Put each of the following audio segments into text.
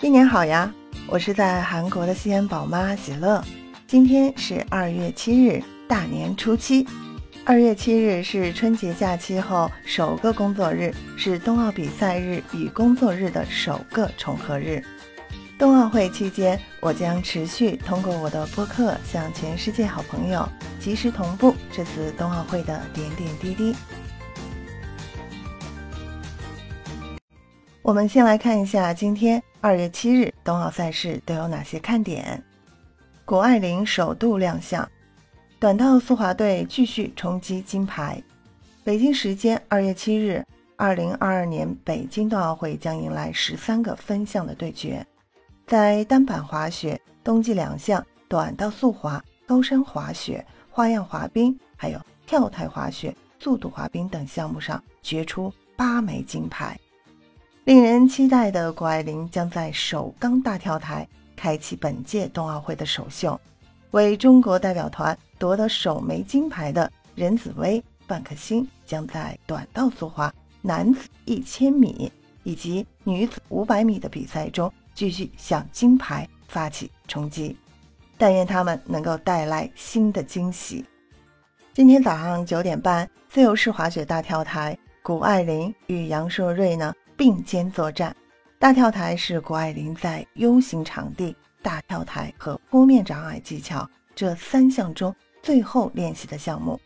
新年好呀！我是在韩国的西安宝妈喜乐。今天是二月七日，大年初七。二月七日是春节假期后首个工作日，是冬奥比赛日与工作日的首个重合日。冬奥会期间，我将持续通过我的播客向全世界好朋友及时同步这次冬奥会的点点滴滴。我们先来看一下今天。二月七日，冬奥赛事都有哪些看点？谷爱凌首度亮相，短道速滑队继续冲击金牌。北京时间二月七日，二零二二年北京冬奥会将迎来十三个分项的对决。在单板滑雪、冬季两项、短道速滑、高山滑雪、花样滑冰，还有跳台滑雪、速度滑冰等项目上决出八枚金牌。令人期待的谷爱凌将在首钢大跳台开启本届冬奥会的首秀，为中国代表团夺得首枚金牌的任子威、范可新将在短道速滑男子一千米以及女子五百米的比赛中继续向金牌发起冲击。但愿他们能够带来新的惊喜。今天早上九点半，自由式滑雪大跳台，谷爱凌与杨硕瑞呢？并肩作战，大跳台是谷爱凌在 U 型场地、大跳台和坡面障碍技巧这三项中最后练习的项目，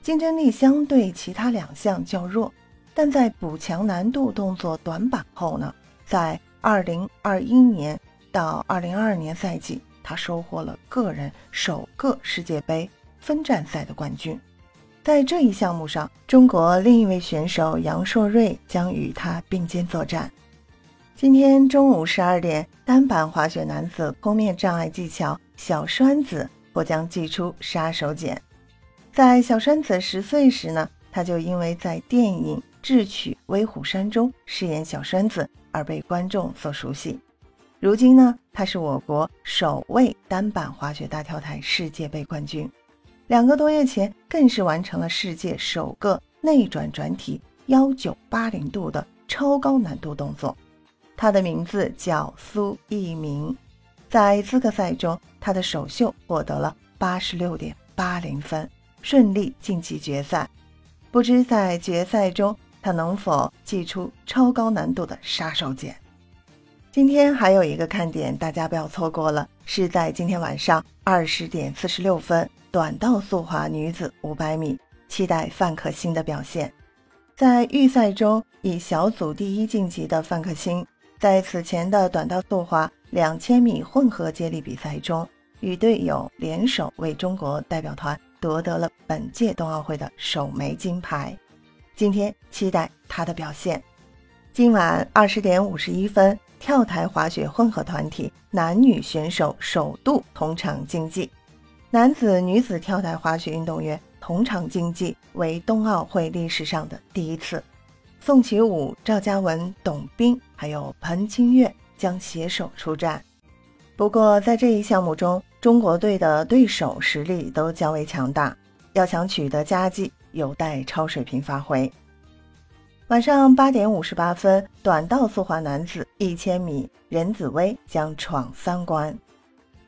竞争力相对其他两项较弱。但在补强难度动作短板后呢，在2021年到2022年赛季，他收获了个人首个世界杯分站赛的冠军。在这一项目上，中国另一位选手杨硕瑞将与他并肩作战。今天中午十二点，单板滑雪男子坡面障碍技巧小栓子或将祭出杀手锏。在小栓子十岁时呢，他就因为在电影《智取威虎山》中饰演小栓子而被观众所熟悉。如今呢，他是我国首位单板滑雪大跳台世界杯冠军。两个多月前，更是完成了世界首个内转转体幺九八零度的超高难度动作。他的名字叫苏翊鸣，在资格赛中，他的首秀获得了八十六点八零分，顺利晋级决赛。不知在决赛中，他能否祭出超高难度的杀手锏？今天还有一个看点，大家不要错过了，是在今天晚上二十点四十六分。短道速滑女子五百米，期待范可新的表现。在预赛中以小组第一晋级的范可新，在此前的短道速滑两千米混合接力比赛中，与队友联手为中国代表团夺得了本届冬奥会的首枚金牌。今天期待她的表现。今晚二十点五十一分，跳台滑雪混合团体男女选手首度同场竞技。男子、女子跳台滑雪运动员同场竞技为冬奥会历史上的第一次。宋启武、赵嘉文、董彬还有彭清月将携手出战。不过，在这一项目中，中国队的对手实力都较为强大，要想取得佳绩，有待超水平发挥。晚上八点五十八分，短道速滑男子一千米，任子威将闯三关。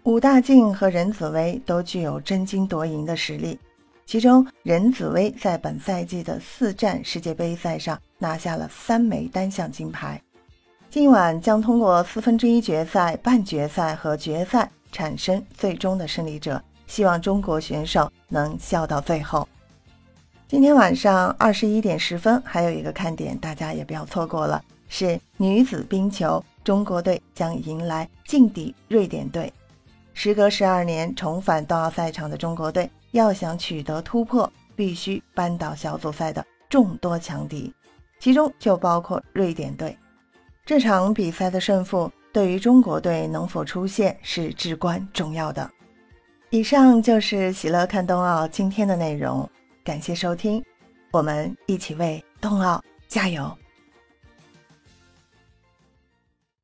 武大靖和任子威都具有争金夺银的实力，其中任子威在本赛季的四站世界杯赛上拿下了三枚单项金牌。今晚将通过四分之一决赛、半决赛和决赛产生最终的胜利者，希望中国选手能笑到最后。今天晚上二十一点十分，还有一个看点，大家也不要错过了，是女子冰球，中国队将迎来劲敌瑞典队。时隔十二年重返冬奥赛场的中国队，要想取得突破，必须扳倒小组赛的众多强敌，其中就包括瑞典队。这场比赛的胜负对于中国队能否出线是至关重要的。以上就是喜乐看冬奥今天的内容，感谢收听，我们一起为冬奥加油！